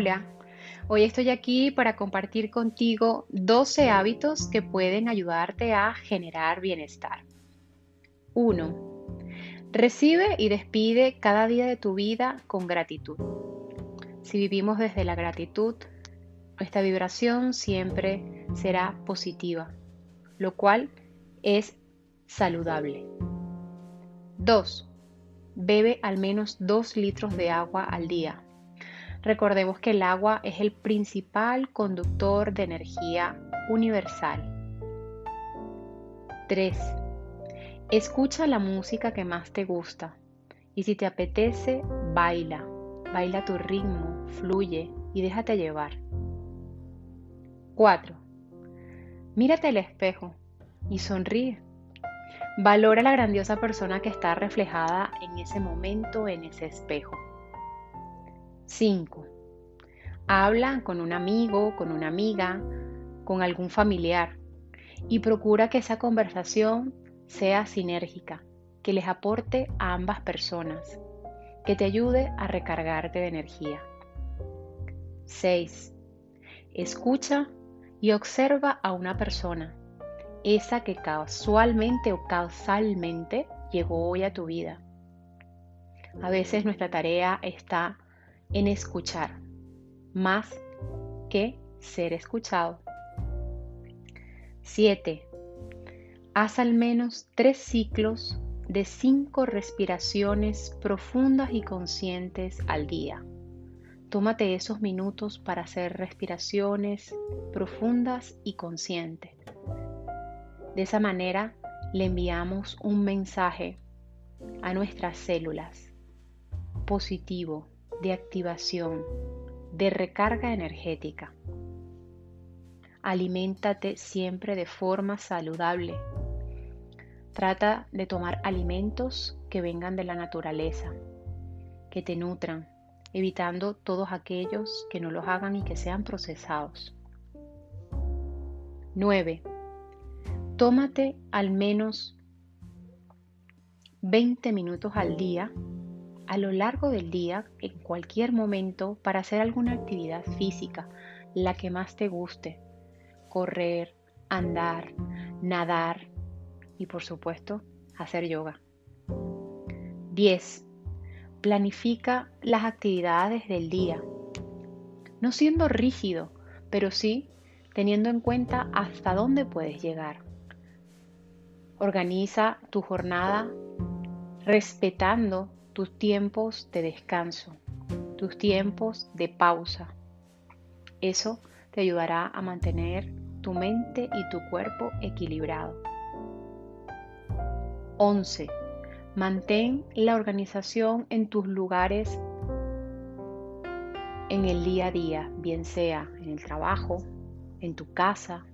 Hola, hoy estoy aquí para compartir contigo 12 hábitos que pueden ayudarte a generar bienestar. 1. Recibe y despide cada día de tu vida con gratitud. Si vivimos desde la gratitud, nuestra vibración siempre será positiva, lo cual es saludable. 2. Bebe al menos 2 litros de agua al día. Recordemos que el agua es el principal conductor de energía universal. 3. Escucha la música que más te gusta y si te apetece, baila. Baila tu ritmo, fluye y déjate llevar. 4. Mírate al espejo y sonríe. Valora la grandiosa persona que está reflejada en ese momento en ese espejo. 5. Habla con un amigo, con una amiga, con algún familiar y procura que esa conversación sea sinérgica, que les aporte a ambas personas, que te ayude a recargarte de energía. 6. Escucha y observa a una persona, esa que casualmente o causalmente llegó hoy a tu vida. A veces nuestra tarea está en escuchar, más que ser escuchado. 7. Haz al menos tres ciclos de cinco respiraciones profundas y conscientes al día. Tómate esos minutos para hacer respiraciones profundas y conscientes. De esa manera le enviamos un mensaje a nuestras células positivo, de activación, de recarga energética. Aliméntate siempre de forma saludable. Trata de tomar alimentos que vengan de la naturaleza, que te nutran, evitando todos aquellos que no los hagan y que sean procesados. 9. Tómate al menos 20 minutos al día, a lo largo del día, en cualquier momento, para hacer alguna actividad física, la que más te guste. Correr, andar, nadar y por supuesto hacer yoga. 10. Planifica las actividades del día, no siendo rígido, pero sí teniendo en cuenta hasta dónde puedes llegar. Organiza tu jornada respetando tus tiempos de descanso, tus tiempos de pausa. Eso te ayudará a mantener tu mente y tu cuerpo equilibrado. 11. Mantén la organización en tus lugares en el día a día, bien sea en el trabajo, en tu casa,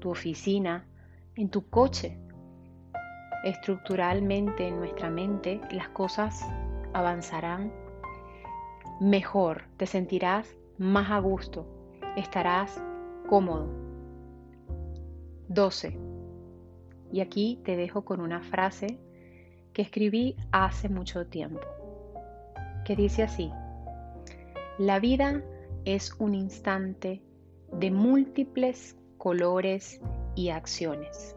tu oficina, en tu coche. Estructuralmente en nuestra mente las cosas avanzarán mejor, te sentirás más a gusto, estarás cómodo. 12. Y aquí te dejo con una frase que escribí hace mucho tiempo, que dice así, la vida es un instante de múltiples colores y acciones.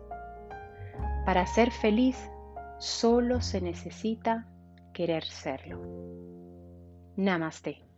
Para ser feliz solo se necesita querer serlo. Namaste.